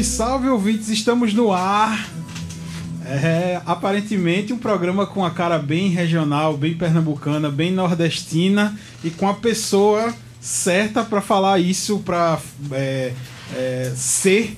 Salve, salve, ouvintes! Estamos no ar. É, aparentemente um programa com a cara bem regional, bem pernambucana, bem nordestina e com a pessoa certa para falar isso, para é, é, ser,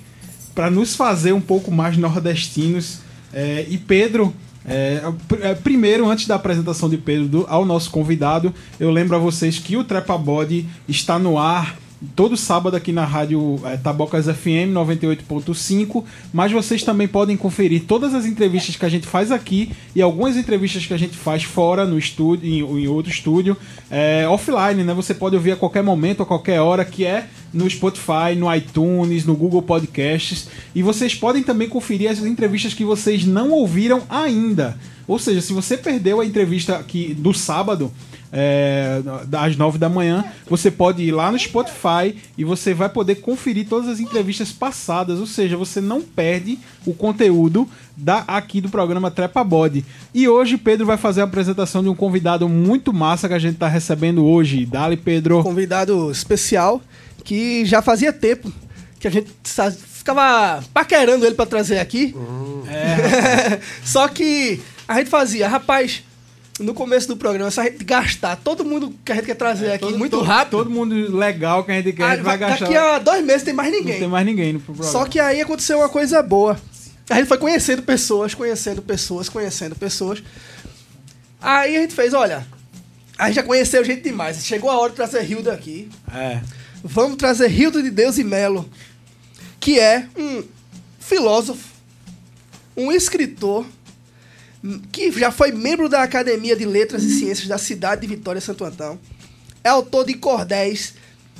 para nos fazer um pouco mais nordestinos. É, e Pedro, é, é, primeiro, antes da apresentação de Pedro do, ao nosso convidado, eu lembro a vocês que o Trepa Body está no ar todo sábado aqui na rádio é, Tabocas FM 98.5, mas vocês também podem conferir todas as entrevistas que a gente faz aqui e algumas entrevistas que a gente faz fora no estúdio, em, em outro estúdio, é, offline, né? Você pode ouvir a qualquer momento, a qualquer hora, que é no Spotify, no iTunes, no Google Podcasts. E vocês podem também conferir as entrevistas que vocês não ouviram ainda. Ou seja, se você perdeu a entrevista aqui do sábado, é, às 9 da manhã. Você pode ir lá no Spotify e você vai poder conferir todas as entrevistas passadas, ou seja, você não perde o conteúdo da, aqui do programa Trepa Body. E hoje Pedro vai fazer a apresentação de um convidado muito massa que a gente está recebendo hoje. Dali, Pedro. Convidado especial que já fazia tempo que a gente ficava paquerando ele para trazer aqui. Uhum. É. Só que a gente fazia, rapaz, no começo do programa, se a gente gastar todo mundo que a gente quer trazer é, aqui todo, muito todo, rápido. Todo mundo legal que a gente quer, a gente vai gastar. Daqui a dois meses tem mais ninguém. Não tem mais ninguém no programa. Só que aí aconteceu uma coisa boa. A gente foi conhecendo pessoas, conhecendo pessoas, conhecendo pessoas. Aí a gente fez, olha, a gente já conheceu gente demais. Chegou a hora de trazer Hilda aqui. É. Vamos trazer Hilda de Deus e Melo, que é um filósofo, um escritor que já foi membro da Academia de Letras e Ciências da cidade de Vitória Santo Antão. É autor de cordéis,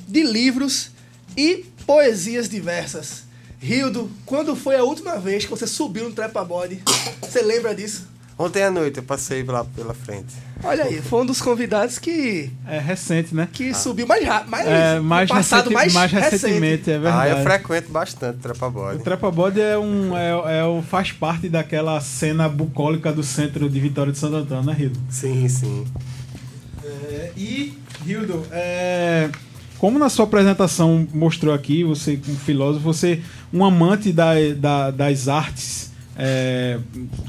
de livros e poesias diversas. Rildo, quando foi a última vez que você subiu no trepa body? Você lembra disso? Ontem à noite eu passei lá pela frente. Olha aí, foi um dos convidados que. É recente, né? Que ah. subiu mais rápido. Mais, é, mais, passado recente, mais, mais recentemente, recente. é verdade. Ah, eu frequento bastante o Trepa Body. O Trepa Body é um, é, é, faz parte daquela cena bucólica do centro de Vitória de Santo Antônio, né, Rildo? Sim, sim. É, e, Rildo, é, como na sua apresentação mostrou aqui, você, um filósofo, você, um amante da, da das artes é,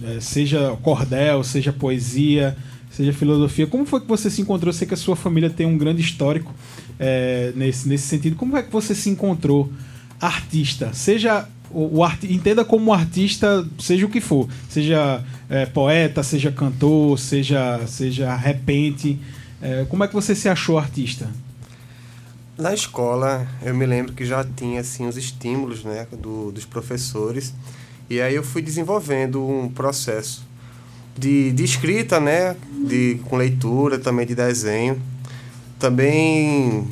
é, seja cordel, seja poesia, seja filosofia. Como foi que você se encontrou? Eu sei que a sua família tem um grande histórico é, nesse, nesse sentido. Como é que você se encontrou artista? Seja o, o art, entenda como artista, seja o que for, seja é, poeta, seja cantor, seja seja repente. É, como é que você se achou artista? Na escola, eu me lembro que já tinha assim os estímulos, né, do, dos professores e aí eu fui desenvolvendo um processo de, de escrita, né? De, com leitura, também de desenho. Também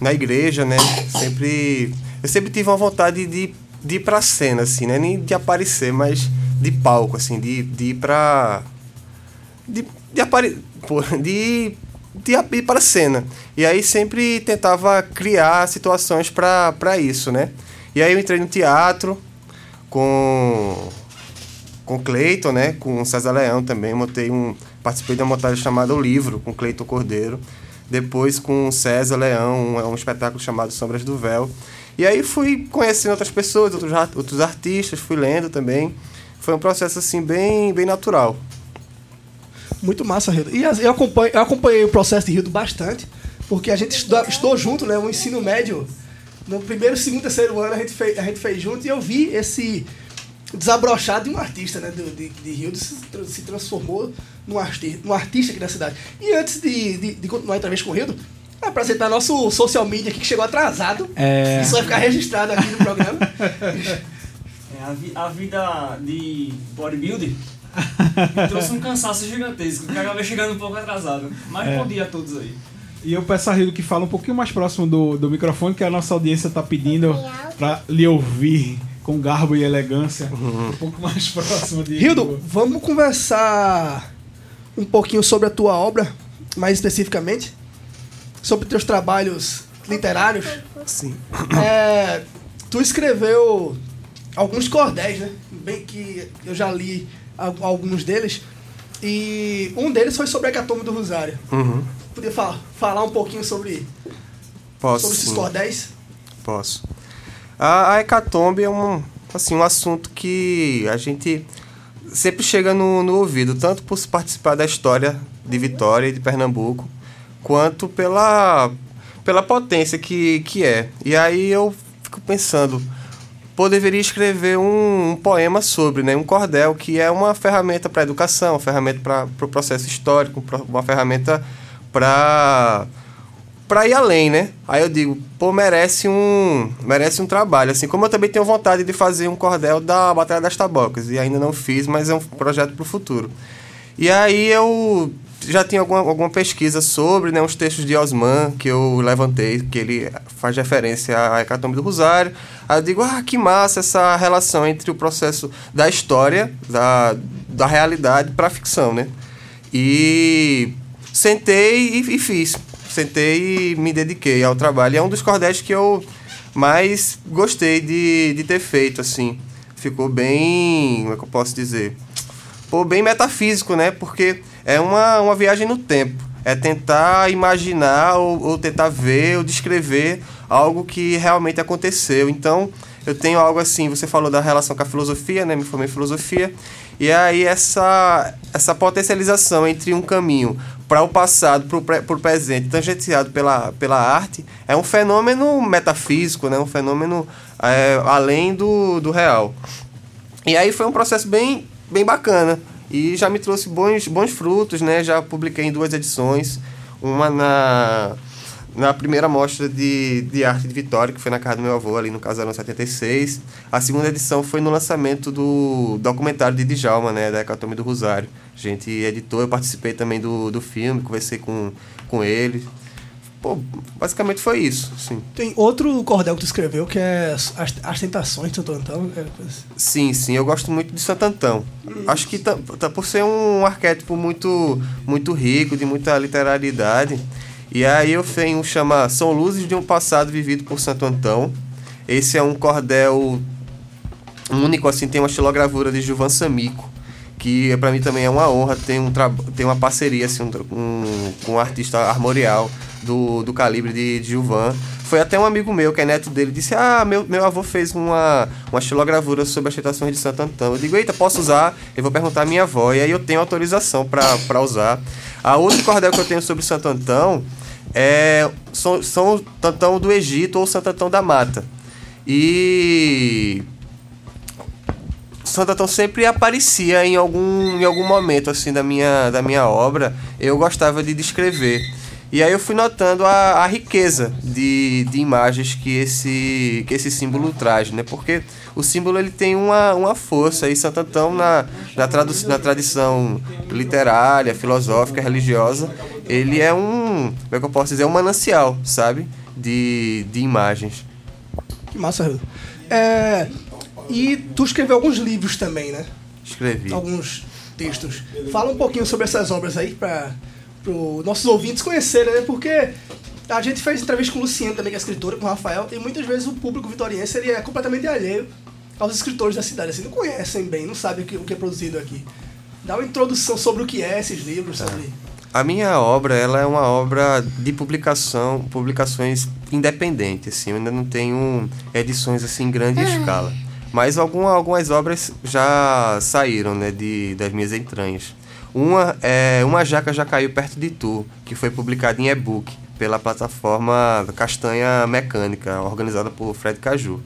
na igreja, né? Sempre. Eu sempre tive uma vontade de, de ir pra cena, assim, né? Nem de aparecer, mas de palco, assim, de, de ir pra. De, de aparecer. De, de ir para a cena. E aí sempre tentava criar situações para isso, né? E aí eu entrei no teatro, com com Cleiton, né? Com César Leão também. Montei um, participei de uma montagem chamada O Livro, com Cleiton Cordeiro. Depois com César Leão, um, um espetáculo chamado Sombras do Véu. E aí fui conhecendo outras pessoas, outros, outros artistas, fui lendo também. Foi um processo assim bem, bem natural. Muito massa, Rildo. E eu acompanhei, eu acompanhei o processo de Rildo bastante, porque a gente estudou junto, né? O ensino médio no primeiro, segundo, terceiro ano a gente fez, a gente fez junto e eu vi esse desabrochado de um artista, né? De, de, de Rio se, se transformou num, arti num artista aqui da cidade. E antes de, de, de continuar a entrevista com o Rio, apresentar nosso social media aqui que chegou atrasado. É... Isso vai ficar registrado aqui no programa. É, a, vi, a vida de bodybuilder trouxe um cansaço gigantesco, que acabei chegando um pouco atrasado. Mas é. bom dia a todos aí. E eu peço a Rildo que fala um pouquinho mais próximo do, do microfone, que a nossa audiência está pedindo para lhe ouvir com garbo e elegância. Um pouco mais próximo de. Rildo, vamos conversar um pouquinho sobre a tua obra, mais especificamente, sobre teus trabalhos literários. Sim. É, tu escreveu alguns cordéis, né? Bem que eu já li alguns deles. E um deles foi sobre a Hecatombe do Rosário. Uhum poder falar, falar um pouquinho sobre, Posso, sobre esses cordéis? Posso. A, a Hecatombe é um, assim, um assunto que a gente sempre chega no, no ouvido, tanto por participar da história de Vitória e de Pernambuco, quanto pela, pela potência que, que é. E aí eu fico pensando, pô, deveria escrever um, um poema sobre, né, um cordel, que é uma ferramenta para a educação, uma ferramenta para o pro processo histórico, uma ferramenta para para ir além, né? Aí eu digo, pô, merece um, merece um trabalho, assim como eu também tenho vontade de fazer um cordel da Batalha das Tabocas e ainda não fiz, mas é um projeto para o futuro. E aí eu já tinha alguma, alguma pesquisa sobre, né, uns textos de Osman que eu levantei, que ele faz referência à Hecatombe do Rosário. Aí eu digo, ah, que massa essa relação entre o processo da história, da, da realidade para a ficção, né? E sentei e, e fiz sentei e me dediquei ao trabalho. E é um dos cordéis que eu mais gostei de, de ter feito, assim. Ficou bem. Como é que eu posso dizer? Pô, bem metafísico, né? Porque é uma, uma viagem no tempo. É tentar imaginar ou, ou tentar ver ou descrever algo que realmente aconteceu. Então, eu tenho algo assim, você falou da relação com a filosofia, né? Me formei em filosofia. E aí essa, essa potencialização entre um caminho para o passado, para o presente, tangenciado pela, pela arte, é um fenômeno metafísico, né? um fenômeno é, além do, do real. E aí foi um processo bem, bem bacana e já me trouxe bons, bons frutos, né? Já publiquei em duas edições, uma na na primeira mostra de, de arte de Vitória, que foi na casa do meu avô, ali no Casarão 76. A segunda edição foi no lançamento do documentário de Djalma, né, da Hecatombe do Rosário. A gente editou, eu participei também do, do filme, conversei com, com ele. Pô, basicamente foi isso, sim. Tem outro cordel que tu escreveu que é As, As Tentações de Santo Antão. É assim. Sim, sim, eu gosto muito de Santo Antão. Acho que tá, tá, por ser um arquétipo muito, muito rico, de muita literalidade, e aí eu tenho chama São Luzes de um Passado Vivido por Santo Antão. Esse é um cordel único, assim, tem uma estilogravura de Gilvan Samico, que para mim também é uma honra ter, um ter uma parceria assim, um, um, com um artista armorial do, do calibre de, de Gilvan. Foi até um amigo meu, que é neto dele, disse: Ah, meu, meu avô fez uma, uma estilogravura sobre as tentações de Santo Antão. Eu digo: Eita, posso usar? Eu vou perguntar à minha avó. E aí eu tenho autorização para usar. A outro cordel que eu tenho sobre Santo Antão é São, São do Egito ou Santo Antão da Mata. E Santo Antão sempre aparecia em algum, em algum momento assim da minha, da minha obra. Eu gostava de descrever. E aí eu fui notando a, a riqueza de, de imagens que esse, que esse símbolo traz, né? Porque o símbolo ele tem uma, uma força. E Santo Antão, na, na, tradu na tradição literária, filosófica, religiosa, ele é um, como é que eu posso dizer, um manancial, sabe? De, de imagens. Que massa. É, e tu escreveu alguns livros também, né? Escrevi. Alguns textos. Fala um pouquinho sobre essas obras aí para os nossos ouvintes conhecerem, né? Porque a gente fez entrevista com o Luciano também, que é escritora, com o Rafael, e muitas vezes o público vitoriense ele é completamente alheio aos escritores da cidade, assim, não conhecem bem, não sabem o que, o que é produzido aqui. Dá uma introdução sobre o que é esses livros, sobre... A minha obra, ela é uma obra de publicação, publicações independentes, assim, eu ainda não tenho edições assim em grande escala. Mas alguma, algumas obras já saíram, né, de, das minhas entranhas. Uma é Uma Jaca Já Caiu Perto de Tu, que foi publicada em e-book pela plataforma Castanha Mecânica, organizada por Fred Caju.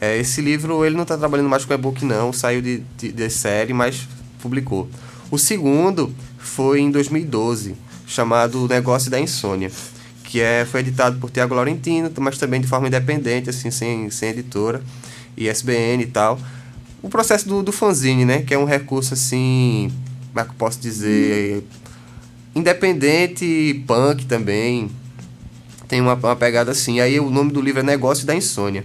É, esse livro ele não está trabalhando mais com e-book não, saiu de, de, de, série, mas publicou. O segundo foi em 2012, chamado Negócio da Insônia, que é, foi editado por Tiago Laurentino, mas também de forma independente, assim, sem, sem editora, e SBN e tal. O processo do, do fanzine, né, que é um recurso assim, como é que eu posso dizer, independente, punk também, tem uma, uma pegada assim. Aí o nome do livro é Negócio da Insônia.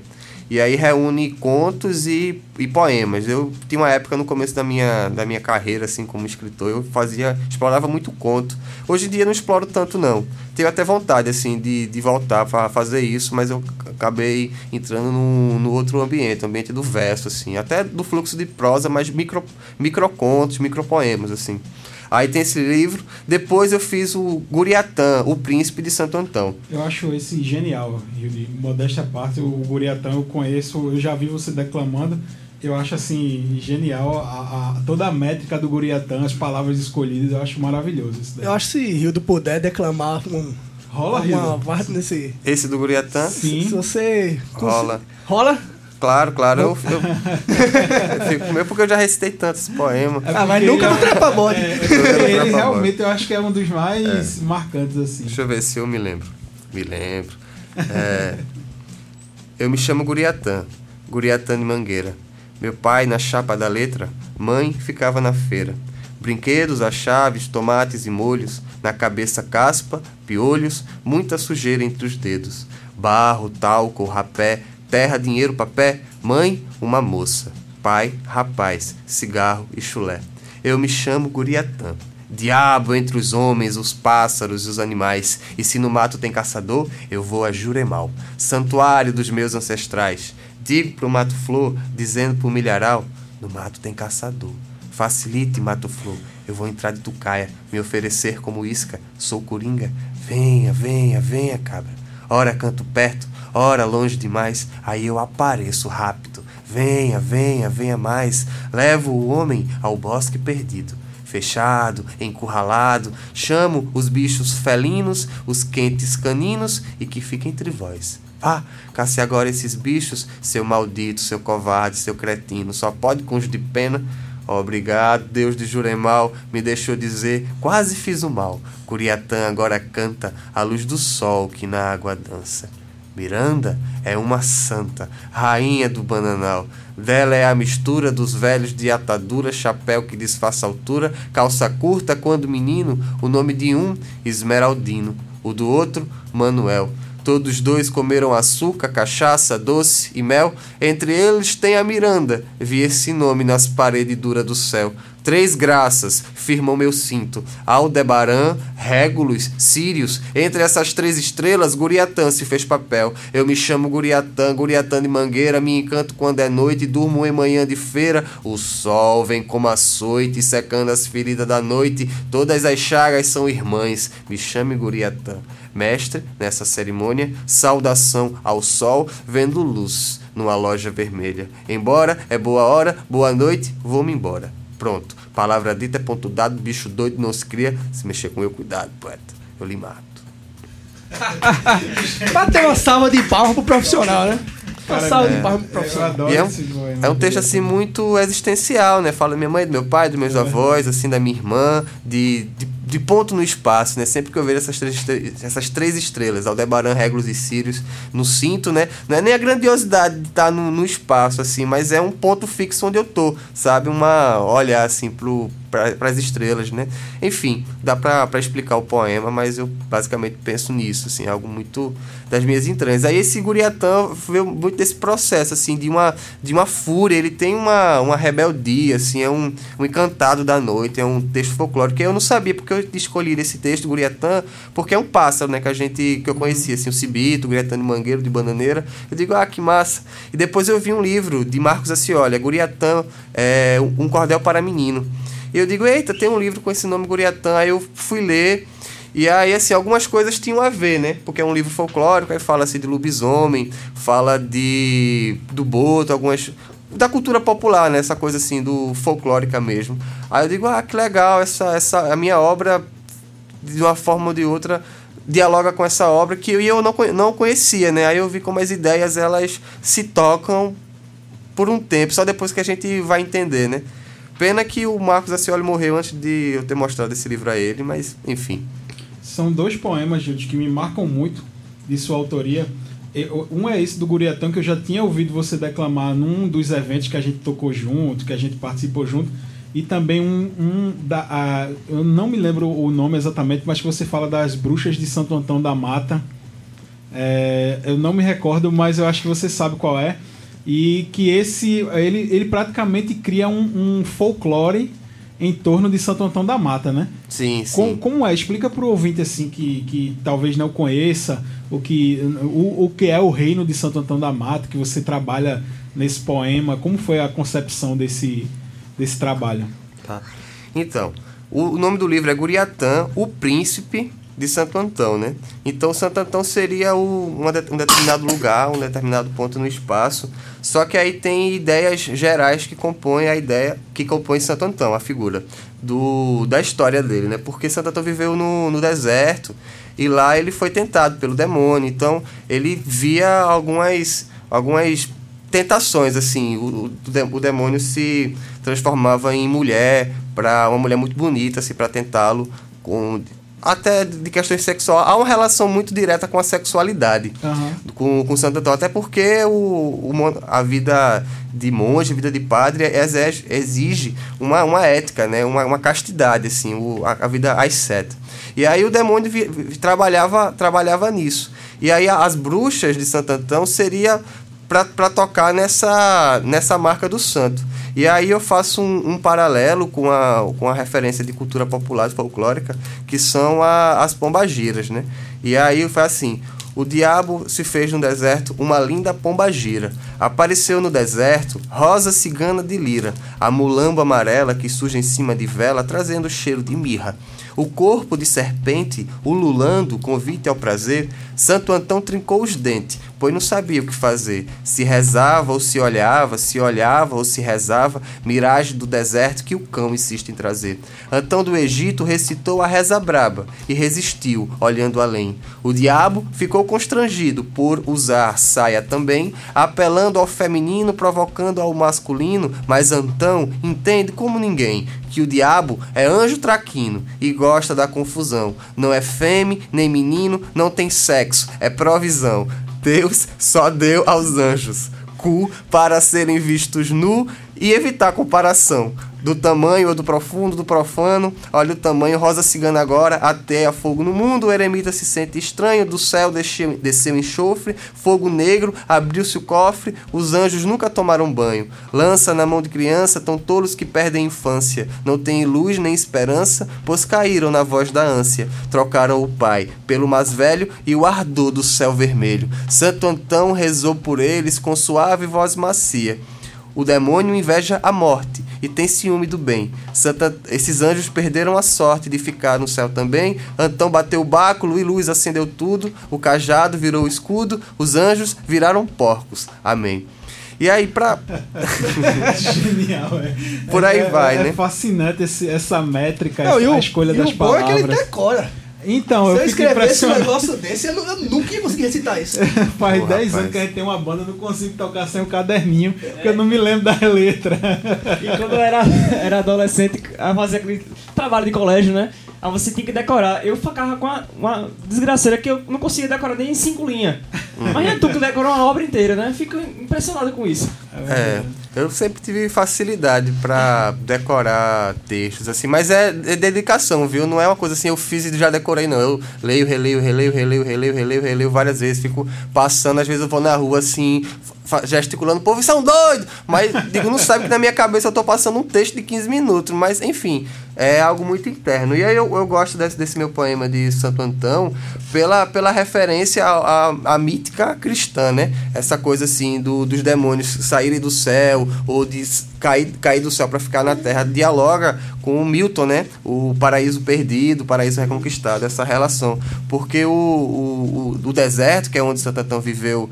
E aí reúne contos e, e poemas. Eu tinha uma época no começo da minha, da minha carreira, assim, como escritor, eu fazia, explorava muito conto. Hoje em dia não exploro tanto, não. Tenho até vontade, assim, de, de voltar para fazer isso, mas eu acabei entrando no, no outro ambiente, ambiente do verso, assim. Até do fluxo de prosa, mas micro, microcontos, micropoemas, assim. Aí tem esse livro. Depois eu fiz o Guriatã, o Príncipe de Santo Antão. Eu acho esse genial, Yuri. Modéstia à parte, o Guriatã eu conheço, eu já vi você declamando. Eu acho assim, genial a, a- toda a métrica do Guriatã, as palavras escolhidas, eu acho maravilhoso isso daí. Eu acho que se Rildo puder declamar um, Rola, uma Rildo? parte nesse. Esse do Guriatã? Sim. Se você. Rola. Rola? Claro, claro. Eu, eu, eu fico com medo porque eu já recitei tanto esse poema. É Ah, mas nunca ele- no trepa-bode. É, é porque ele Trapa-bode. realmente eu acho que é um dos mais marcantes, assim. Deixa eu ver se eu me lembro. Me lembro. É, eu me chamo Guriatã, Guriatã de Mangueira. Meu pai na chapa da letra, mãe ficava na feira. Brinquedos, as chaves, tomates e molhos, na cabeça caspa, piolhos, muita sujeira entre os dedos. Barro, talco, rapé, terra, dinheiro, papé. Mãe, uma moça. Pai, rapaz, cigarro e chulé. Eu me chamo Guriatã. Diabo entre os homens, os pássaros e os animais. E se no mato tem caçador, eu vou a Juremal, santuário dos meus ancestrais. Digo pro mato flor, dizendo pro milharal: no mato tem caçador. Facilite, mato flor, eu vou entrar de tucaia, me oferecer como isca. Sou coringa, venha, venha, venha, cabra. Ora canto perto, ora longe demais, aí eu apareço rápido. Venha, venha, venha mais. Levo o homem ao bosque perdido fechado, encurralado, chamo os bichos felinos, os quentes caninos e que fica entre vós. Ah, casse agora esses bichos, seu maldito, seu covarde, seu cretino, só pode com de pena. Obrigado, Deus de Juremal, me deixou dizer, quase fiz o mal. Curiatã agora canta a luz do sol que na água dança. Miranda é uma santa, rainha do bananal. Dela é a mistura dos velhos de atadura, chapéu que disfarça altura, calça curta quando menino, o nome de um, Esmeraldino, o do outro, Manuel. Todos dois comeram açúcar, cachaça, doce e mel. Entre eles tem a Miranda. Vi esse nome nas paredes duras do céu. Três graças firmam meu cinto. Aldebaran, Régulus, Sírios. Entre essas três estrelas, Guriatã se fez papel. Eu me chamo Guriatã, Guriatã de Mangueira. Me encanto quando é noite, durmo em manhã de feira. O sol vem como açoite, secando as feridas da noite. Todas as chagas são irmãs. Me chame Guriatã. Mestre, nessa cerimônia, saudação ao sol, vendo luz numa loja vermelha. Embora, é boa hora, boa noite, vou-me embora. Pronto. Palavra dita é ponto dado, bicho doido não se cria. Se mexer com eu, cuidado, poeta. Eu lhe mato. Bater uma salva de palmas pro profissional, né? Cara, salva é. de palmas pro Eu profissional. adoro é um-. É um texto assim muito existencial, né? Fala da minha mãe, do meu pai, dos meus avós, assim, da minha irmã, de, de, de ponto no espaço, né? Sempre que eu vejo essas três, essas três estrelas, Aldebaran, Regulus e Sirius, no cinto, né? Não é nem a grandiosidade de estar no, no espaço, assim, mas é um ponto fixo onde eu tô, sabe? Uma olhar assim pro para as estrelas, né? Enfim, dá pra explicar o poema, mas eu basicamente penso nisso, assim, algo muito das minhas entranhas. Aí esse Guriatã veio muito desse processo, assim, de uma, de uma fúria, ele tem uma, uma rebeldia, assim, é um, um encantado da noite, é um texto folclórico eu não sabia porque eu escolhi esse texto, Guriatã, porque é um pássaro, né, que a gente, que eu conhecia, assim, o Cibito, o Guriatã de Mangueiro, de Bananeira, eu digo, ah, que massa. E depois eu vi um livro de Marcos Acioli, Guriatã, é, um cordel para menino. E eu digo, eita, tem um livro com esse nome Guriatã. Aí eu fui ler. E aí, assim, algumas coisas tinham a ver, né? Porque é um livro folclórico, aí fala assim de lobisomem, fala de do boto, algumas da cultura popular, né? Essa coisa assim do folclórica mesmo. Aí eu digo, ah, que legal, essa essa a minha obra de uma forma ou de outra dialoga com essa obra que eu, eu não, não conhecia, né? Aí eu vi como as ideias elas se tocam por um tempo, só depois que a gente vai entender, né? Pena que o Marcos Acioli morreu antes de eu ter mostrado esse livro a ele, mas enfim. São dois poemas, Gildes, que me marcam muito de sua autoria. Um é esse do Guriatã, que eu já tinha ouvido você declamar num dos eventos que a gente tocou junto, que a gente participou junto. E também um, um da. a- eu não me lembro o nome exatamente, mas que você fala das bruxas de Santo Antão da Mata. É, eu não me recordo, mas eu acho que você sabe qual é. E que esse. Ele, ele praticamente cria um, um folclore em torno de Santo Antão da Mata, né? Sim, sim. Com- como é? Explica pro ouvinte assim que, que talvez não conheça o que, o, o que é o reino de Santo Antão da Mata, que você trabalha nesse poema. Como foi a concepção desse, desse trabalho? Tá. Então, O nome do livro é Guriatã, o Príncipe de Santo Antão, né? Então Santo Antão seria o, um determinado lugar, um determinado ponto no espaço. Só que aí tem ideias gerais que compõem a ideia que compõe Santo Antão, a figura do, da história dele, né? Porque Santo Antão viveu no, no deserto e lá ele foi tentado pelo demônio. Então ele via algumas algumas tentações assim. O, o demônio se transformava em mulher para uma mulher muito bonita, assim, para tentá-lo com até de questões sexuais, há uma relação muito direta com a sexualidade uhum. com, com Santo Antônio, até porque o, o, a vida de monge, a vida de padre exige, exige uma, uma ética, né? uma, uma castidade, assim, o, a, a vida asceta. E aí o demônio vi, trabalhava, trabalhava nisso. E aí as bruxas de Santo Antão seria para tocar nessa, nessa marca do santo. E aí eu faço um, um, paralelo com a, com a referência de cultura popular folclórica, que são a, as pombagiras, né? E aí faço assim, o diabo se fez no deserto uma linda pombagira. Apareceu no deserto rosa cigana de lira, a mulambo amarela que surge em cima de vela, trazendo cheiro de mirra. O corpo de serpente, ululando, convite ao prazer, Santo Antão trincou os dentes, pois não sabia o que fazer. Se rezava ou se olhava, se olhava ou se rezava, miragem do deserto que o cão insiste em trazer. Antão do Egito recitou a reza braba e resistiu, olhando além. O diabo ficou constrangido por usar saia também, apelando ao feminino, provocando ao masculino, mas Antão entende como ninguém que o diabo é anjo traquino e gosta da confusão. Não é fêmea nem menino, não tem sexo, é provisão. Deus só deu aos anjos cu para serem vistos nu e evitar comparação do tamanho ou do profundo, do profano. Olha o tamanho, Rosa Cigana agora, até a fogo no mundo. O eremita se sente estranho, do céu desceu, desceu enxofre, fogo negro, abriu-se o cofre. Os anjos nunca tomaram banho. Lança na mão de criança, tão tolos que perdem a infância. Não têm luz nem esperança, pois caíram na voz da ânsia. Trocaram o pai pelo mais velho e o ardor do céu vermelho. Santo Antão rezou por eles com suave voz macia. O demônio inveja a morte e tem ciúme do bem. Santa, esses anjos perderam a sorte de ficar no céu também. Antão bateu o báculo e luz acendeu tudo. O cajado virou escudo. Os anjos viraram porcos. Amém. E aí, pra. Genial, é. Por aí é, vai, é, né? É fascinante esse, essa métrica, Não, essa, a escolha das palavras. O bom é que ele decora. Então, Se eu, eu escrevesse um negócio desse, eu, nunca ia conseguir recitar isso. Faz 10 anos que a gente tem uma banda, eu não consigo tocar sem o caderninho, é. porque eu não me lembro da letra. E quando eu era, era adolescente, a fazer aquele trabalho de colégio, né? Aí você tinha que decorar. Eu ficava com uma, uma desgraceira que eu não conseguia decorar nem em cinco linhas. Mas é tu que decorou uma obra inteira, né? Fico impressionado com isso. É, eu sempre tive facilidade para decorar textos, assim, mas é, é, dedicação, viu? Não é uma coisa assim, eu fiz e já decorei, não. Eu leio, releio, releio, releio, releio, releio, releio várias vezes, fico passando, às vezes eu vou na rua assim, gesticulando, povo, são doidos! Mas, digo, não sabe que na minha cabeça eu tô passando um texto de 15 minutos, mas, enfim, é algo muito interno. E aí eu, eu gosto desse, desse meu poema de Santo Antão pela, pela referência à, à, à mítica cristã, né? Essa coisa, assim, do, dos demônios saírem do céu ou de cair, cair do céu para ficar na terra, dialoga com o Milton, né? O paraíso perdido, o paraíso reconquistado, essa relação. Porque o, o, o deserto, que é onde Santo Antão viveu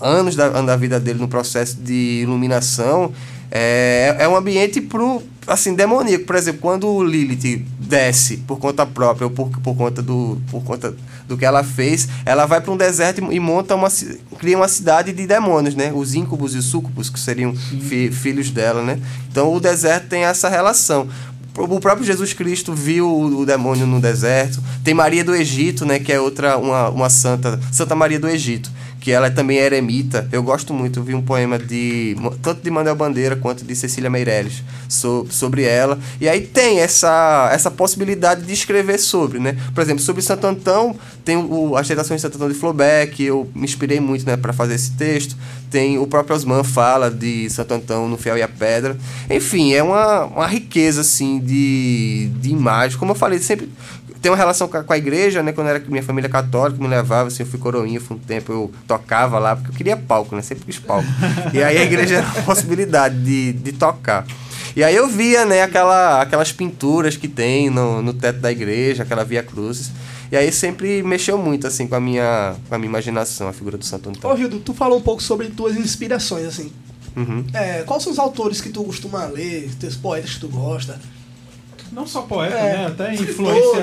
anos da, da vida dele no processo de iluminação, é, é um ambiente pro, assim, demoníaco. Por exemplo, quando o Lilith desce por conta própria ou por, por, conta, do, por conta do que ela fez, ela vai para um deserto e, monta uma, cria uma cidade de demônios, né? Os íncubos e súcubos, que seriam fi, filhos dela, né? Então o deserto tem essa relação o próprio Jesus Cristo viu o demônio no deserto. Tem Maria do Egito, né, que é outra uma, uma santa, Santa Maria do Egito, que ela também é eremita. Eu gosto muito, eu vi um poema de tanto de Manuel Bandeira quanto de Cecília Meirelles so, sobre ela. E aí tem essa, essa possibilidade de escrever sobre, né? Por exemplo, sobre Santo Antão, tem o, as citações de Santo Antão de Flaubert, que eu me inspirei muito, né, para fazer esse texto. Tem o próprio Osman fala de Santo Antão no Fiel e a Pedra. Enfim, é uma, uma riqueza assim de, de imagens. Como eu falei, sempre tem uma relação com a, igreja, né? Quando era minha família católica, me levava, assim, eu fui coroinha por um tempo, eu tocava lá, porque eu queria palco, né? Sempre quis palco. E aí a igreja era uma possibilidade de, de tocar. E aí eu via, né, aquela, aquelas pinturas que tem no, no teto da igreja, aquela Via Cruzes. E aí sempre mexeu muito, assim, com a minha, com a minha imaginação, a figura do Santo Ô, Antônio. Gildo, tu falou um pouco sobre tuas inspirações, assim. Uhum. É, quais são os autores que tu costuma ler, teus poetas que tu gosta? Não só poeta, É, né? Até influência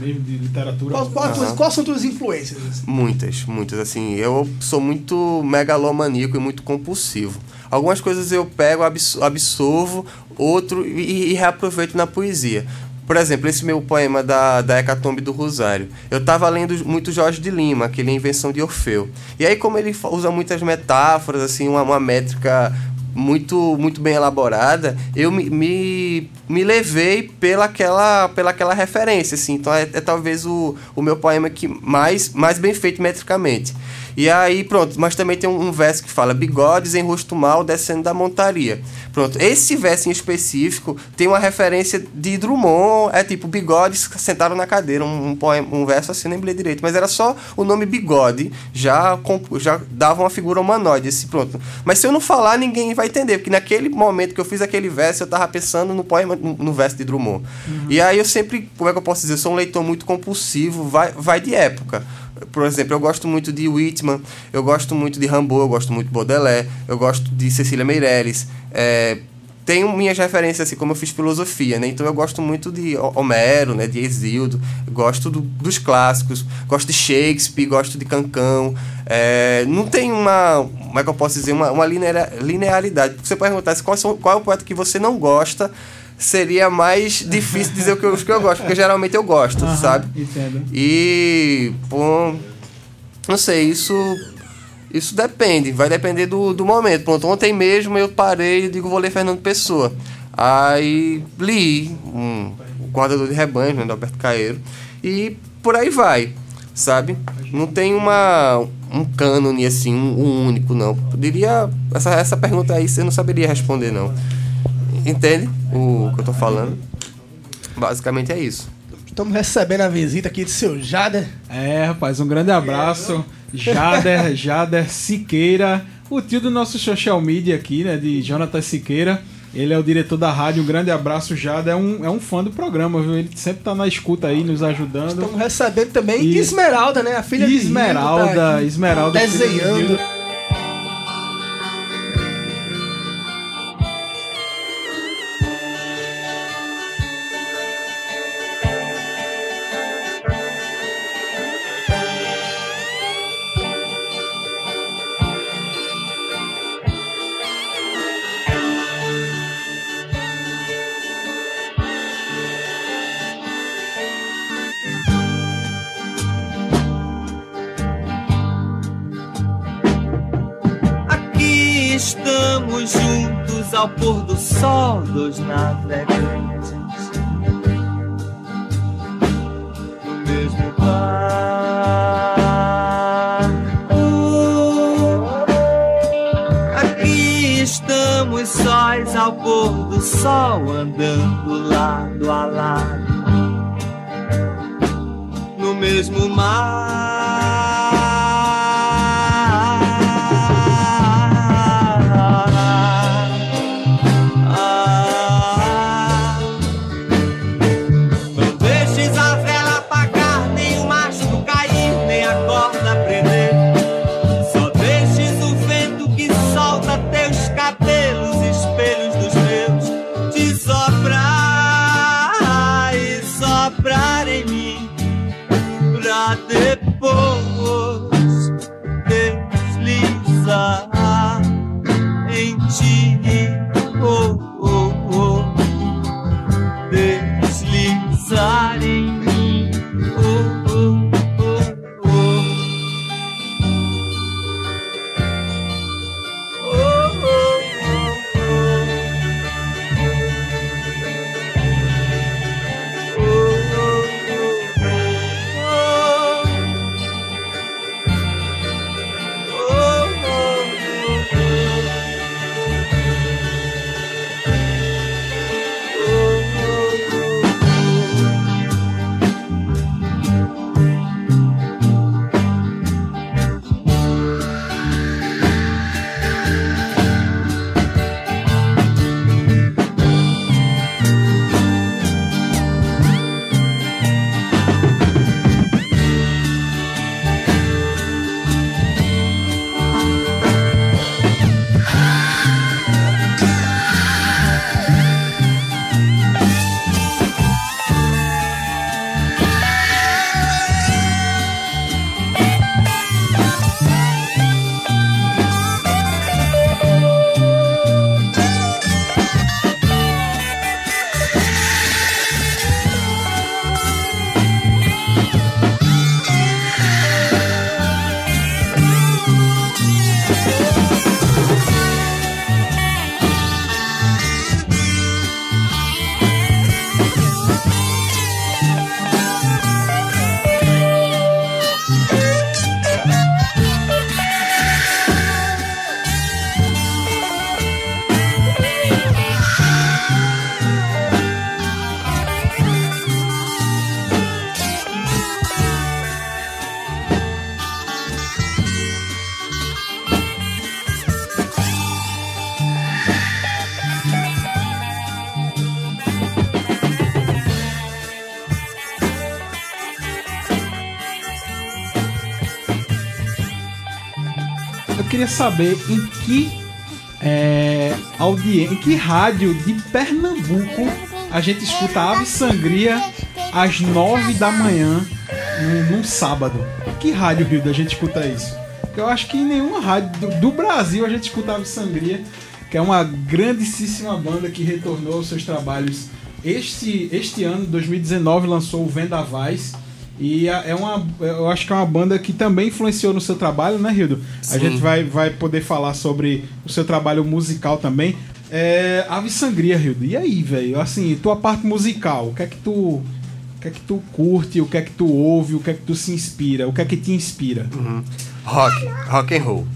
mesmo de literatura. Quais, quais, tuas- Aham. quais são tuas influências? assim? Muitas, muitas. Assim, eu sou muito megalomaníaco e muito compulsivo. Algumas coisas eu pego, abs- absorvo, outro e, e reaproveito na poesia. Por exemplo, esse meu poema da, da Hecatombe do Rosário. Eu estava lendo muito Jorge de Lima, aquele Invenção de Orfeu. E aí, como ele usa muitas metáforas, assim, uma, uma métrica muito muito bem elaborada, eu me, me, me levei pela aquela, pela aquela referência, assim. Então é, é talvez o, o meu poema que mais, mais bem feito metricamente. E aí, pronto, mas também tem um, um verso que fala bigodes em rosto mal descendo da montaria. Pronto, esse verso em específico tem uma referência de Drummond, é tipo bigodes sentaram na cadeira, um, um, poema, um verso assim, nem lembro direito, mas era só o nome bigode, já, já dava uma figura humanoide, esse pronto. Mas se eu não falar, ninguém vai entender, porque naquele momento que eu fiz aquele verso, eu tava pensando no poema, no, no verso de Drummond. E aí eu sempre, como é que eu posso dizer, eu sou um leitor muito compulsivo, vai, vai de época. Por exemplo, eu gosto muito de Whitman, eu gosto muito de Rimbaud, eu gosto muito de Baudelaire, eu gosto de Cecília Meirelles. É, tenho minhas referências, assim, como eu fiz filosofia, né? Então eu gosto muito de Homero, né? De Exildo, gosto do- dos clássicos, gosto de Shakespeare, gosto de Cancão. É, não tem uma, como é que eu posso dizer, uma, uma linear- linearidade. Você perguntasse qual, são- qual é o poeta que você não gosta, seria mais difícil dizer o que eu, os que eu gosto, porque geralmente eu gosto, Aham, sabe? Entendo. E, pô, não sei, isso isso depende, vai depender do, do momento. Pronto, ontem mesmo eu parei e digo, vou ler Fernando Pessoa. Aí li um, o Guardador de Rebanhos, né, do Alberto Caeiro, e por aí vai, sabe? Não tem uma, um cânone assim, um, um único, não. Eu diria, essa, essa pergunta aí você não saberia responder, não. Entende o que eu tô falando? Basicamente é isso. Estamos recebendo a visita aqui do seu Jader. É, rapaz, um grande abraço. Jader, Jader Siqueira, o tio do nosso social media aqui, né, de Jonathan Siqueira. Ele é o diretor da rádio. Um grande abraço, Jader. É um, é um fã do programa, viu? Ele sempre tá na escuta aí, nos ajudando. Estamos recebendo também E- Esmeralda, né? A filha de tá Esmeralda, aqui Esmeralda. filha de Desenhando. Estamos juntos ao pôr do sol dos navegantes. No mesmo barco. Aqui estamos sós ao pôr do sol, andando lado a lado. No mesmo mar. Queria saber em que é, audiência, em que rádio de Pernambuco a gente escuta Ave Sangria às nove da manhã num, num sábado. Que rádio, Rio, a gente escuta isso? Eu acho que em nenhuma rádio do, do Brasil a gente escuta Ave Sangria, que é uma grandíssima banda que retornou aos seus trabalhos este, este ano, 2019, lançou o Vendavais. E a- é uma, eu acho que é uma banda que também influenciou no seu trabalho, né, Rildo? A Sim. gente vai, vai poder falar sobre o seu trabalho musical também. É, Ave Sangria, Rildo. E aí, velho? Assim, tua parte musical, o que é que tu. O que é que tu curte, o que é que tu ouve, o que é que tu se inspira, o que é que te inspira? Rock, rock and roll.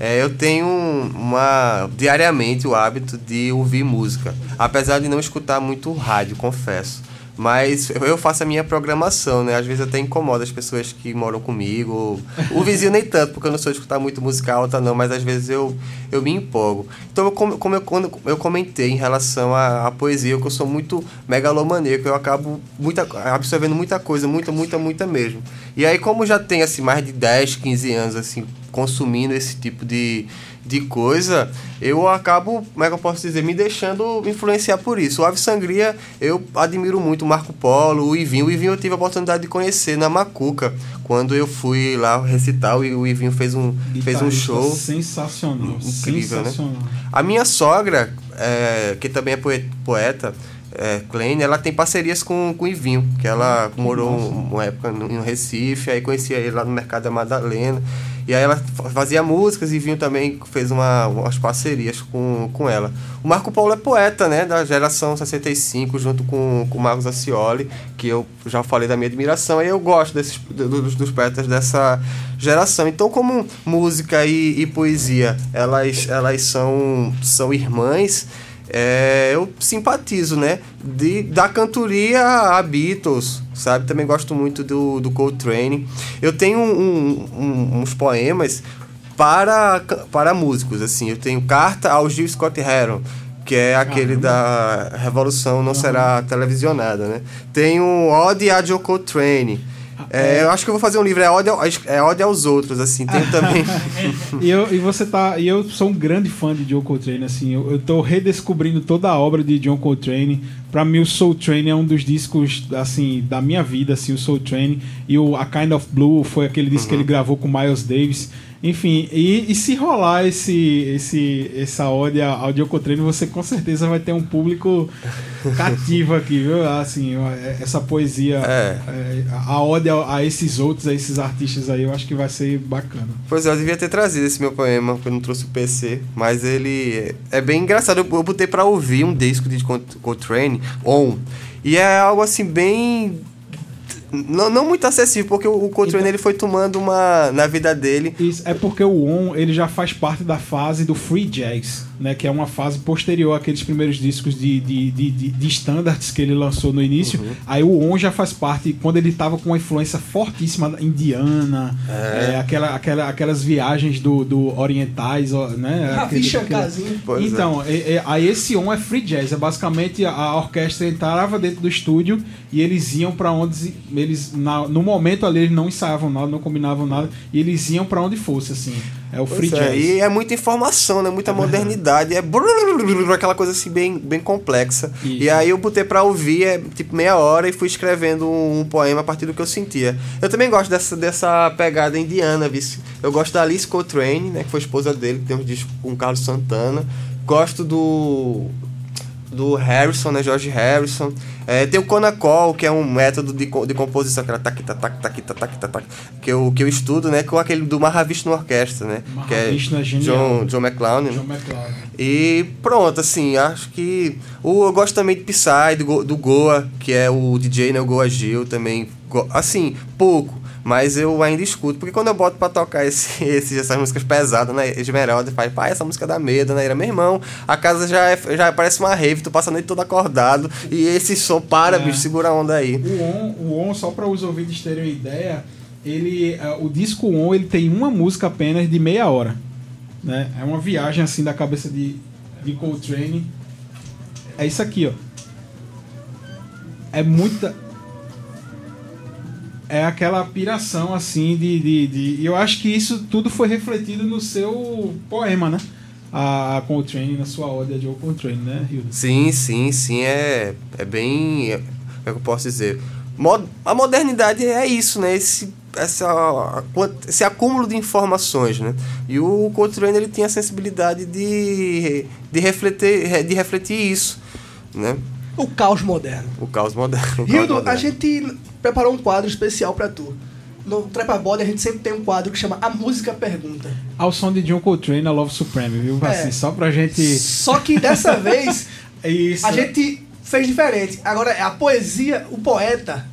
É, eu tenho uma diariamente o hábito de ouvir música, apesar de não escutar muito rádio, confesso. Mas eu faço a minha programação, né? Às vezes até incomoda as pessoas que moram comigo. O vizinho nem tanto, porque eu não sou de escutar muito música alta, não, mas às vezes eu, eu me empolgo. Então, como, como eu, quando eu comentei em relação à, à poesia, que eu sou muito megalomaníaco, eu acabo muita, absorvendo muita coisa, muita, muita, muita mesmo. E aí, como já tem assim, mais de 10, 15 anos assim, consumindo esse tipo de, de coisa, eu acabo, como é que eu posso dizer, me deixando influenciar por isso. O Ave Sangria, eu admiro muito o Marco Polo, o Ivinho. O Ivinho eu tive a oportunidade de conhecer na Macuca, quando eu fui lá recitar, e o Ivinho fez um, fez um show. Sensacional. Incrível, né? sensacional. A minha sogra, é, que também é poe- poeta, é, Kleine, ela tem parcerias com, com o Ivinho, que ela morou um- uma época no, no Recife, aí conhecia ele lá no Mercado da Madalena. E aí ela fa- fazia músicas e Ivinho também fez uma, umas parcerias com, com ela. O Marco Paulo é poeta, né, da geração 65, junto com, com o Marcos Acioli, que eu já falei da minha admiração, e eu gosto desses, dos, dos poetas dessa geração. Então, como música e, e poesia, elas, elas são, são irmãs, é, eu simpatizo, né? De, da cantoria a Beatles, sabe? Também gosto muito do, do Coltrane. Eu tenho um- um- uns poemas para, para músicos, assim. Eu tenho Carta ao Gil Scott Heron, que é aquele da Revolução Não Será Televisionada, né? Tenho Ode a Joe Coltrane. É, eu acho que eu vou fazer um livro, é ao- é Ode aos Outros, assim. Tenho também... E, eu, e você tá. E eu sou um grande fã de John Coltrane, assim. Eu, eu tô redescobrindo toda a obra de John Coltrane. Pra mim, o Soul Train é um dos discos, assim, da minha vida, assim, o Soul Train. E o A Kind of Blue foi aquele disco que ele gravou com Miles Davis. Enfim, e, e se rolar esse, esse, essa ode ao Coltrane, você com certeza vai ter um público cativo aqui, viu? Assim, essa poesia, É. é, a ode a, esses outros, a esses artistas aí, eu acho que vai ser bacana. Pois é, eu devia ter trazido esse meu poema, porque eu não trouxe o PC, mas ele é bem engraçado. Eu, eu botei pra ouvir um disco de Col- Coltrane, On, e é algo assim bem. Não, não muito acessível, porque o, o Coltrane ele foi tomando uma. na vida dele. Isso, é porque o On ele já faz parte da fase do free jazz, né? Que é uma fase posterior àqueles primeiros discos de, de, de, de, de standards que ele lançou no início. Aí o On já faz parte quando ele tava com uma influência fortíssima indiana, é, aquela, aquela, aquelas viagens do, do orientais, né? Aquele- Shankarzinho. Pois é. então, é- é- aí esse on é free jazz. É basicamente a, a orquestra entrava dentro do estúdio e eles iam pra onde eles na- no momento ali eles não ensaiavam nada, não combinavam nada e eles iam pra onde fosse assim. É o free Pois é, jazz. e é muita informação, né? Muita modernidade. É brrr, aquela coisa assim bem, bem complexa. Isso. E aí eu botei pra ouvir, é tipo meia hora, e fui escrevendo um, poema a partir do que eu sentia. Eu também gosto dessa, dessa pegada indiana, vice. Eu gosto da Alice Coltrane, né? Que foi esposa dele, que tem um disco com o Carlos Santana. Gosto do do Harrison, né, George Harrison. É, tem o Conacol, que é um método de, de composição, aquela tac tac tac tac tac tac tac que eu que eu estudo, né, com aquele do Mahavishnu Orquestra, né, Mahavishnu que é, é. John John McClown, né? McClown. E pronto, assim, acho que o eu gosto também de Psy, do, do Goa, que é o DJ, né, o Goa Gil também, assim, pouco mas eu ainda escuto, porque quando eu boto pra tocar esse, esses, essas músicas pesadas, né? Esmeralda faz, pai, essa música dá medo, né? Era meu irmão, a casa já, é, já parece uma rave, tu passa a noite todo acordado, e esse som, para, É. bicho, segura a onda aí. O On, o On só para os ouvintes terem uma ideia, ele, eh, o disco On ele tem uma música apenas de meia hora, né? É uma viagem assim da cabeça de, de Coltrane. É isso aqui, ó. É muita é aquela piração assim de, de, de. Eu acho que isso tudo foi refletido no seu poema, né? A, a Coltrane, na sua ode de Joe Coltrane, né, Hildo? Sim, sim, sim. É, é bem. é- Como é que eu posso dizer? Mo- A modernidade é isso, né? Esse, essa, esse acúmulo de informações, né? E o Coltrane ele tinha a sensibilidade de, de, refletir, de refletir isso, né? O caos moderno. O caos moderno. o caos Hildo, a moderno. gente preparou um quadro especial pra tu. No Trepa Body a gente sempre tem um quadro que chama A Música Pergunta. Ao som de John Coltrane, a Love Supreme, viu? É. Assim, só pra gente. Só que dessa vez É Isso. a gente fez diferente. Agora é a poesia, o poeta.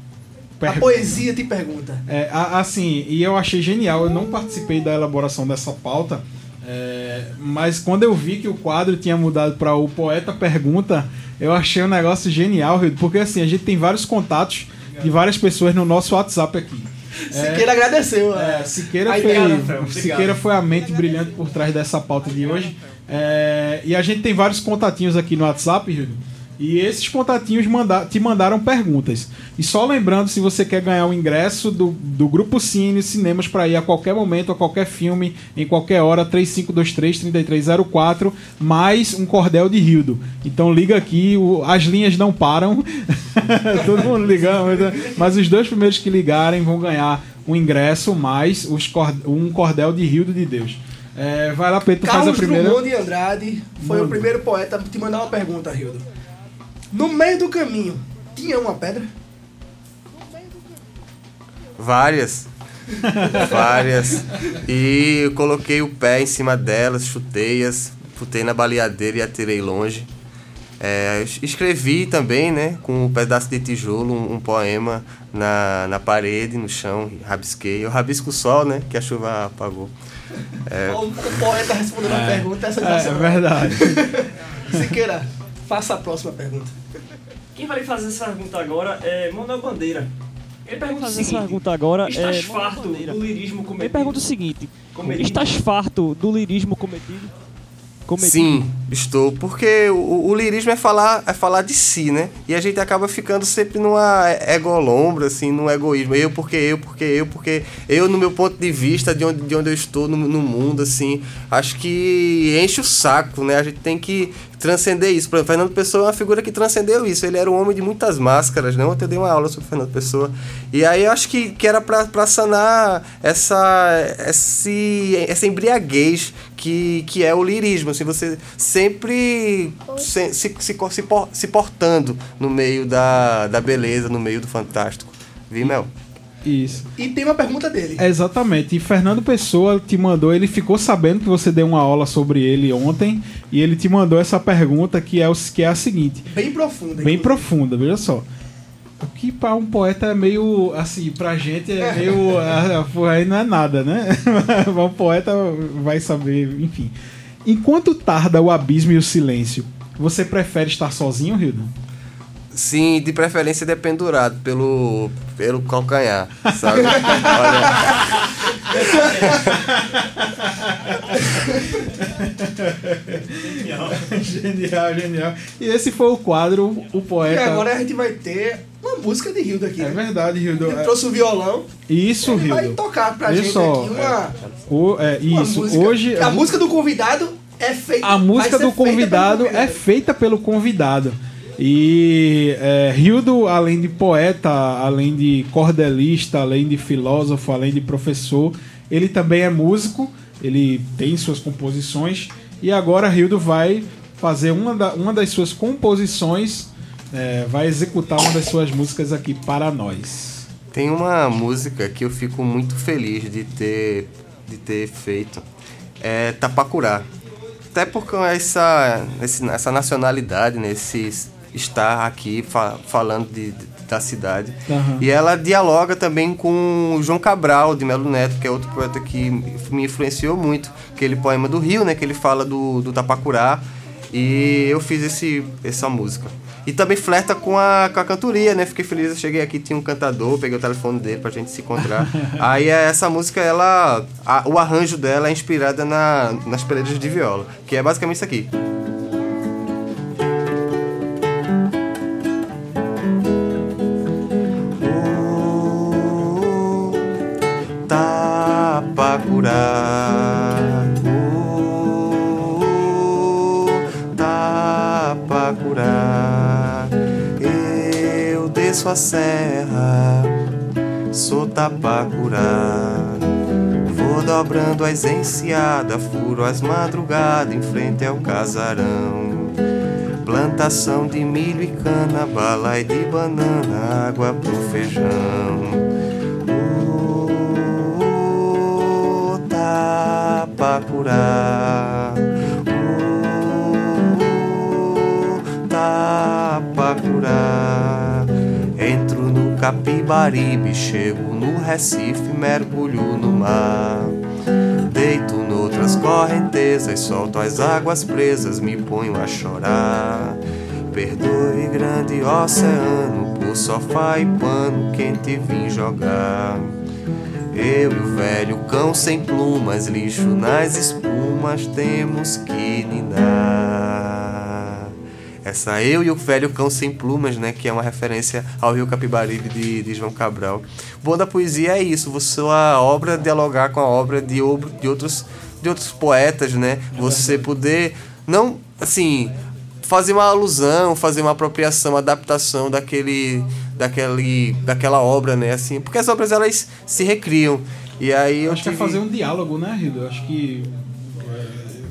A Pergunta. poesia te pergunta. É, a- assim, e eu achei genial. Eu não participei da elaboração dessa pauta, é, mas quando eu vi que o quadro tinha mudado para o Poeta Pergunta, eu achei um negócio genial, Rildo, porque assim, a gente tem vários contatos de várias pessoas no nosso WhatsApp aqui. Siqueira agradeceu. É, É. Siqueira, foi, obrigado. Siqueira foi a mente brilhante por trás dessa pauta de hoje. É, e a gente tem vários contatinhos aqui no WhatsApp, Rildo. E esses contatinhos manda te mandaram perguntas. E só lembrando, se você quer ganhar o ingresso do, do Grupo Cine Cinemas para ir a qualquer momento, a qualquer filme, em qualquer hora, 3523-3304, mais um cordel de Rildo. Então liga aqui, o- as linhas não param. Todo mundo ligando, mas- mas os dois primeiros que ligarem vão ganhar um ingresso mais os um cordel de Rildo de Deus. É, vai lá, Pedro, faz a Carlos primeira. Drummond de Andrade foi Manda. o primeiro poeta a te mandar uma pergunta, Hildo. No meio do caminho, tinha uma pedra? Várias. Várias. E eu coloquei o pé em cima delas, chutei-as, botei na baleadeira e atirei longe. É, es- escrevi também, né, com um pedaço de tijolo, um, um poema na, na parede, no chão, rabisquei. Eu rabisco o sol, né, que a chuva apagou. O, o poeta respondendo a pergunta é É, é sensacional. verdade. Siqueira, faça a próxima pergunta. Quem vai lhe fazer essa pergunta agora é Manuel Bandeira. Ele pergunta o fazer essa seguinte, pergunta agora Estás é farto Bandeira. do lirismo cometido? Ele pergunta o seguinte: Cometido. Estás farto do lirismo cometido? cometido? Sim, estou. Porque o, o lirismo é falar, é falar de si, né? E a gente acaba ficando sempre numa egolombra, assim, num egoísmo. Eu porque eu, porque eu, porque eu, no meu ponto de vista, de onde, de onde eu estou no, no mundo, assim, acho que enche o saco, né? A gente tem que transcender isso. Por exemplo, Fernando Pessoa é uma figura que transcendeu isso. Ele era um homem de muitas máscaras, né? Ontem eu dei uma aula sobre Fernando Pessoa. E aí eu acho que, que era pra sanar essa, esse, essa embriaguez que, que é o lirismo. Assim, você sempre se, se, se, se portando no meio da, da beleza, no meio do fantástico. Vi, Mel? Isso. E tem uma pergunta dele. Exatamente. E Fernando Pessoa te mandou, ele ficou sabendo que você deu uma aula sobre ele ontem e ele te mandou essa pergunta que é, o, que é a seguinte, Bem profunda. bem inclusive. profunda, veja só. O que para um poeta é meio assim, pra gente é meio. ah, pô, aí não é nada, né? um poeta vai saber, enfim. Enquanto tarda o abismo e o silêncio, você prefere estar sozinho, Hildo? Sim, de preferência dependurado pelo, pelo calcanhar, sabe? Olha, genial, genial. E esse foi o quadro, o E poeta. agora a gente vai ter uma música de Hildo aqui. É né? verdade, Hildo. Ele trouxe o violão. Isso, ele vai Hildo. tocar pra Olha gente só, aqui uma, O, é, uma isso, música. hoje. A música do convidado é feita. A música vai do feita pelo convidado é convidado. feita pelo convidado. E é, Hildo, além de poeta, além de cordelista, além de filósofo, além de professor, ele também é músico, ele tem suas composições. E agora Hildo vai fazer uma, da- uma das suas composições, é, vai executar uma das suas músicas aqui para nós. Tem uma música que eu fico muito feliz de ter, de ter feito. É Tapacurá. Até por essa, essa nacionalidade, né? Estar aqui fa- falando de, de- da cidade. Aham. E ela dialoga também com o João Cabral de Melo Neto, que é outro poeta que me influenciou muito. Aquele poema do Rio, né? Que ele fala do, do Tapacurá. E eu fiz esse, essa música. E também flerta com a, com a cantoria, né? Fiquei feliz, eu cheguei aqui, tinha um cantador, peguei o telefone dele pra gente se encontrar. Aí é, essa música, ela. a- o arranjo dela é inspirada na, nas peleiras de viola, que é basicamente isso aqui. Desço a serra, sou tapacurá. Vou dobrando as enseadas, furo as madrugadas em frente ao casarão. Plantação de milho e cana, bala e de banana, água pro feijão. Ô, Tapacurá. Capibaribe, chego no Recife, mergulho no mar. Deito noutras correntezas, solto as águas presas, me ponho a chorar. Perdoe, grande oceano, por sofá e pano quente vim jogar. Eu e o velho cão sem plumas, lixo nas espumas, temos que ninar. Essa eu e o velho cão sem plumas, né? Que é uma referência ao Rio Capibaribe de, de João Cabral. O bom da poesia é isso, você a obra dialogar com a obra de, de outros de outros poetas, né? Você poder não assim fazer uma alusão, fazer uma apropriação, uma adaptação daquele daquele daquela obra, né? Assim, porque as obras elas se recriam. E aí eu Acho que é tive- fazer um diálogo, né, Rido? Acho que é,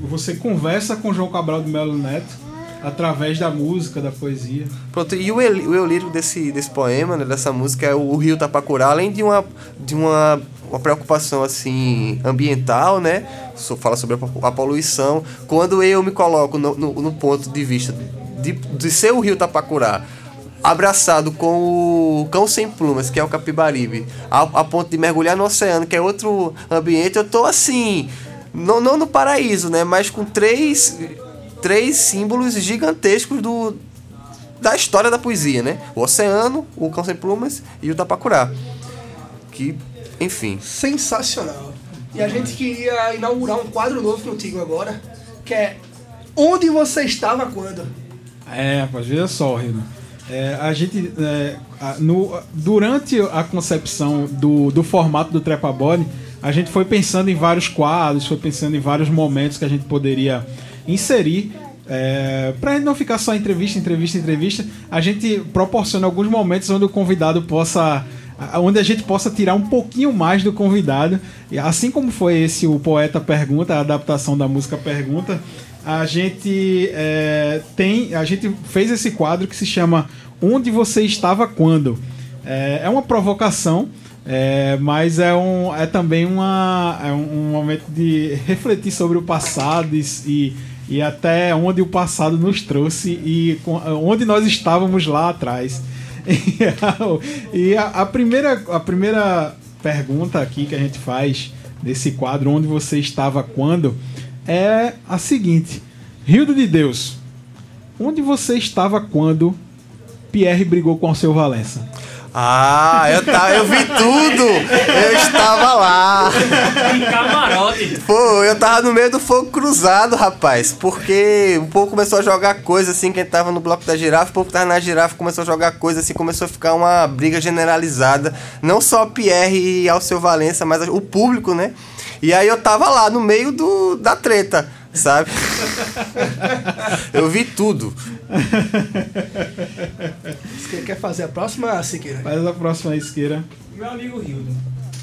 você conversa com João Cabral de Melo Neto através da música, da poesia. Pronto, e o, el, o eu lírico desse, desse poema, né, dessa música, é o, o Rio Tapacurá, além de uma, de uma, uma preocupação assim ambiental, né? Fala sobre a, a poluição. Quando eu me coloco no, no, no ponto de vista de, de ser o Rio Tapacurá, abraçado com o Cão Sem Plumas, que é o Capibaribe, a, a ponto de mergulhar no oceano, que é outro ambiente, eu tô assim, não, não no paraíso, né? Mas com três, três símbolos gigantescos do, da história da poesia, né? O oceano, o Cão Sem Plumas e o Tapacurá. Que, enfim. Sensacional. E a gente queria inaugurar um quadro novo contigo agora, que é Onde você estava quando? É, rapaz, veja só, Rido. É, a gente, é, no, durante a concepção do, do formato do Trepa Body, a gente foi pensando em vários quadros, foi pensando em vários momentos que a gente poderia inserir. É, gente não ficar só entrevista, entrevista, entrevista, a gente proporciona alguns momentos onde o convidado possa. onde a gente possa tirar um pouquinho mais do convidado. Assim como foi esse o Poeta Pergunta, a adaptação da música Pergunta, a gente é, tem. A gente fez esse quadro que se chama Onde Você Estava Quando. É, é uma provocação. é, mas é, um, é também uma, é um, um momento de refletir sobre o passado e, e, e até onde o passado nos trouxe e onde nós estávamos lá atrás. E, a, e a- a primeira, a primeira pergunta aqui que a gente faz nesse quadro, onde você estava quando, é a seguinte: Rildo de Deus, onde você estava quando Pierre brigou com o seu Valença? Ah, eu, tá, eu vi tudo! Eu estava lá! Em camarote. Pô, eu tava no meio do fogo cruzado, rapaz. Porque o povo começou a jogar coisa assim, quem tava no bloco da girafa, o povo que tava na girafa começou a jogar coisa assim, começou a ficar uma briga generalizada. Não só Pierre e Alceu Valença, mas o público, né? E aí eu tava lá no meio do, da treta, sabe? eu vi tudo. Você quer fazer a próxima, Siqueira? Faz a próxima isqueira. Meu amigo Rildo,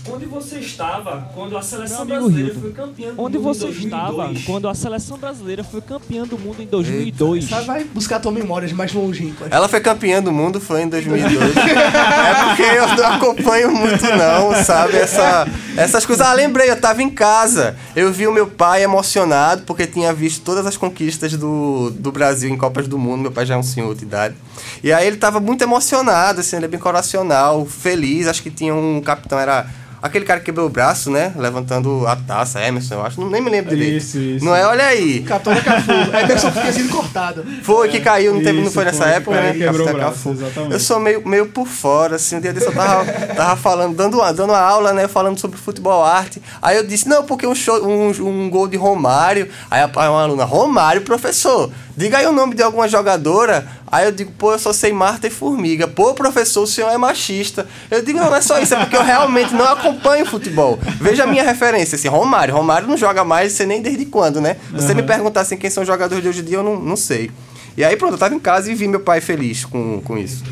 onde você estava quando a seleção brasileira Hildo, foi campeã do Onde mundo você em 2002? estava quando a seleção brasileira foi campeã do mundo em 2002? Você vai buscar tua memória de mais longínquas. Ela foi campeã do mundo, foi em 2002. é porque eu não acompanho muito não, sabe? Essa, essas coisas. Ah, lembrei, eu tava em casa. Eu vi o meu pai emocionado, porque tinha visto todas as conquistas do, do Brasil em Copas do Mundo. Meu pai já é um senhor de idade. E aí ele tava muito emocionado, assim, ele é bem coracional, feliz. Acho que tinha um capitão, era... Aquele cara que quebrou o braço, né? Levantando a taça, Emerson, eu acho. Não, nem me lembro direito. Isso, isso. Não é? Olha aí. Católica Cafu. É Emerson tinha sido cortado. Foi que caiu, não, teve, não Isso, foi nessa foi, época, que né? caiu, quebrou o braço, Cafu. exatamente. Eu sou meio, meio por fora, assim. Um dia desse eu tava, tava falando, dando, uma- dando uma aula, né? Falando sobre futebol arte. Aí eu disse, não, porque um, show, um, um gol de Romário. Aí uma aluna, Romário, professor, diga aí o nome de alguma jogadora. Aí eu digo, pô, eu só sei Marta e Formiga. Pô, professor, o senhor é machista. Eu digo, não, não é só isso, é porque eu realmente não acompanho futebol. Veja a minha referência, assim, Romário. Romário não joga mais, sei nem desde quando, né? Você me perguntar assim, quem são os jogadores de hoje em dia, eu não, não sei. E aí pronto, eu tava em casa e vi meu pai feliz com, com isso.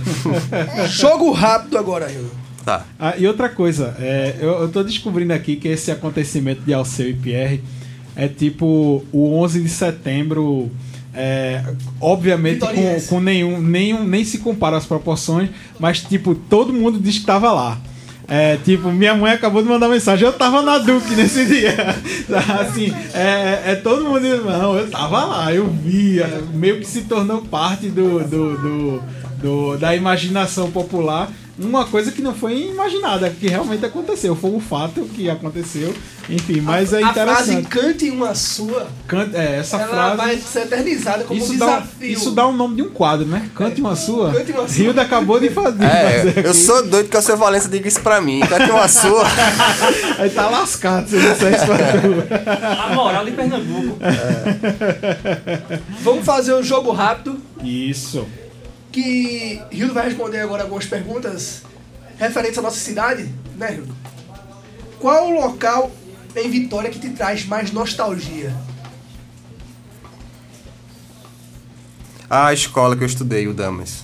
Jogo rápido agora, Rio. Tá. Ah, e outra coisa, é, eu, eu tô descobrindo aqui que esse acontecimento de Alceu e Pierre é tipo o 11 de setembro. É, obviamente com, com nenhum, nenhum, nem se compara as proporções, mas tipo, todo mundo diz que tava lá. É, tipo, minha mãe acabou de mandar mensagem, eu tava na Duque nesse dia. assim, é, é todo mundo diz, não, eu tava lá, eu via, meio que se tornou parte do, do, do- do- da imaginação popular. Uma coisa que não foi imaginada, que realmente aconteceu. Foi um fato que aconteceu. Enfim, mas é a frase interessante. cante uma sua, Cante- é, essa ela frase. vai ser eternizada como Isso um dá, desafio. isso dá um nome de um quadro, né? Cante uma sua. Cante uma sua. Hilda acabou de fazer. É, fazer eu sou doido que o seu Valença diga isso pra mim. Cante uma sua. Aí tá lascado se disser isso pra tu. A moral de Pernambuco. Vamos fazer um jogo rápido, Isso. Que Rildo vai responder agora algumas perguntas referentes à nossa cidade, né, Rildo? Qual o local em Vitória que te traz mais nostalgia? A escola que eu estudei, o Damas.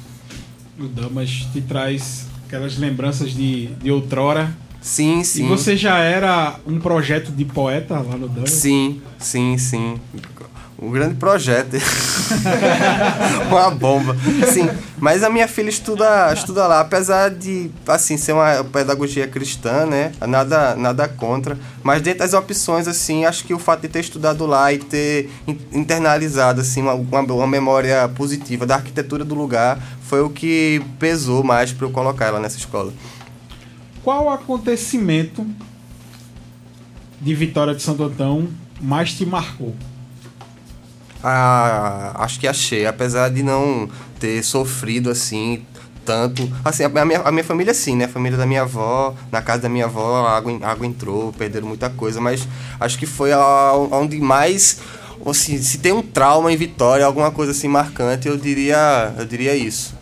O Damas te traz aquelas lembranças de, de outrora. Sim, sim. E você já era um projeto de poeta lá no Damas? Sim, sim, sim. Um grande projeto. uma bomba. Sim, mas a minha filha estuda, estuda lá, apesar de, assim, ser uma pedagogia cristã, né? Nada, nada contra. Mas dentre as opções, assim, acho que o fato de ter estudado lá e ter in- internalizado, assim, uma, uma, uma memória positiva da arquitetura do lugar foi o que pesou mais para eu colocar ela nessa escola. Qual acontecimento de Vitória de Santo Antão mais te marcou? Ah, acho que achei, apesar de não ter sofrido assim tanto. Assim, a minha, a minha família sim, né? A família da minha avó, na casa da minha avó, a água, a água entrou, perderam muita coisa, mas acho que foi onde mais. Assim, se tem um trauma em Vitória, alguma coisa assim marcante, eu diria, eu diria isso.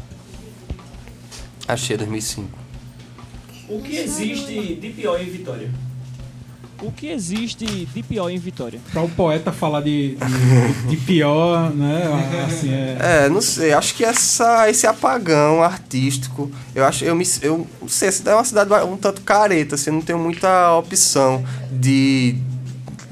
Achei 2005. O que existe de pior em Vitória? O que existe de pior em Vitória? Para o poeta falar de, de, de pior, né? Assim, é, É, não sei, acho que essa, esse apagão artístico, eu acho, eu me, eu não sei, essa cidade é uma cidade um tanto careta, assim, não tenho muita opção de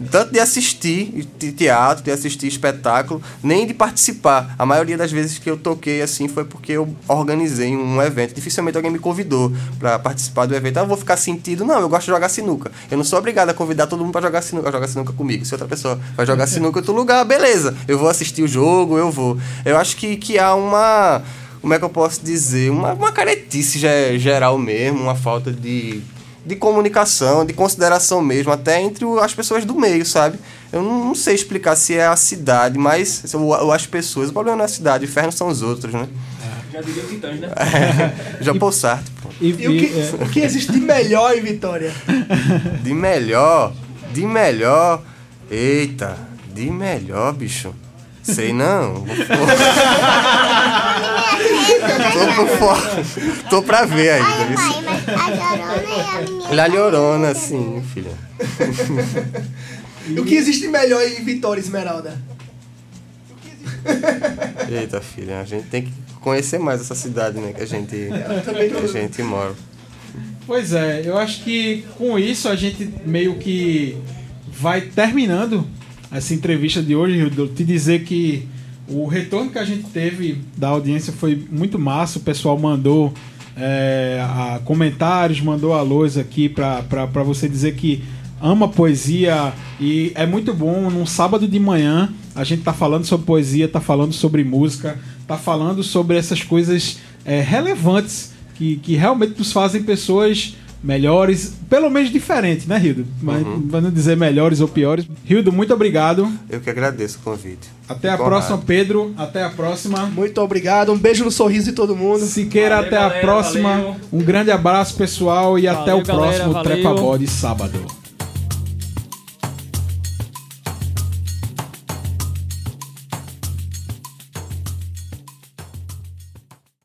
tanto de assistir de teatro, de assistir espetáculo, nem de participar. A maioria das vezes que eu toquei assim foi porque eu organizei um evento. Dificilmente alguém me convidou para participar do evento. Ah, eu vou ficar sentido. Não, eu gosto de jogar sinuca. Eu não sou obrigado a convidar todo mundo para jogar sinuca, jogar sinuca comigo. Se outra pessoa vai jogar sinuca em outro lugar, beleza. Eu vou assistir o jogo, eu vou. Eu acho que, que há uma como é que eu posso dizer? Uma, uma caretice ge- geral mesmo, uma falta de, de comunicação, de consideração mesmo, até entre as pessoas do meio, sabe? Eu não, não sei explicar se é a cidade, mas ou, ou as pessoas. O problema não é a cidade, o inferno são os outros, né? Já diria o Titãs, né? Já Paul Sartre, pô. e, E o que, é, o que existe de melhor em Vitória? De melhor, de melhor. Eita, de melhor, bicho. Sei não. Tô por fora. Tô pra ver ainda. A Jorona e a menina. É Llorona, sim, filha. E o que existe melhor em Vitória, Esmeralda? Eita, filha, a gente tem que conhecer mais essa cidade, né? Que a gente, que a gente mora. Pois é, eu acho que com isso a gente meio que vai terminando essa entrevista de hoje, Hildo. Te dizer que o retorno que a gente teve da audiência foi muito massa. O pessoal mandou é, a- comentários, mandou alôs aqui pra você dizer que ama poesia e é muito bom. Num sábado de manhã a gente tá falando sobre poesia, tá falando sobre música, tá falando sobre essas coisas é, relevantes que, que realmente nos fazem pessoas melhores, pelo menos diferentes, né, Rildo? Mas Uhum. pra não dizer melhores ou piores. Rildo, muito obrigado. Eu que agradeço o convite. Até a Fico próxima, honrado. Pedro. Até a próxima. Muito obrigado. Um beijo no sorriso de todo mundo. Siqueira, Valeu, até a galera, próxima. valeu. Um grande abraço, pessoal, e até o Valeu, galera, próximo valeu. Trepa Bode sábado.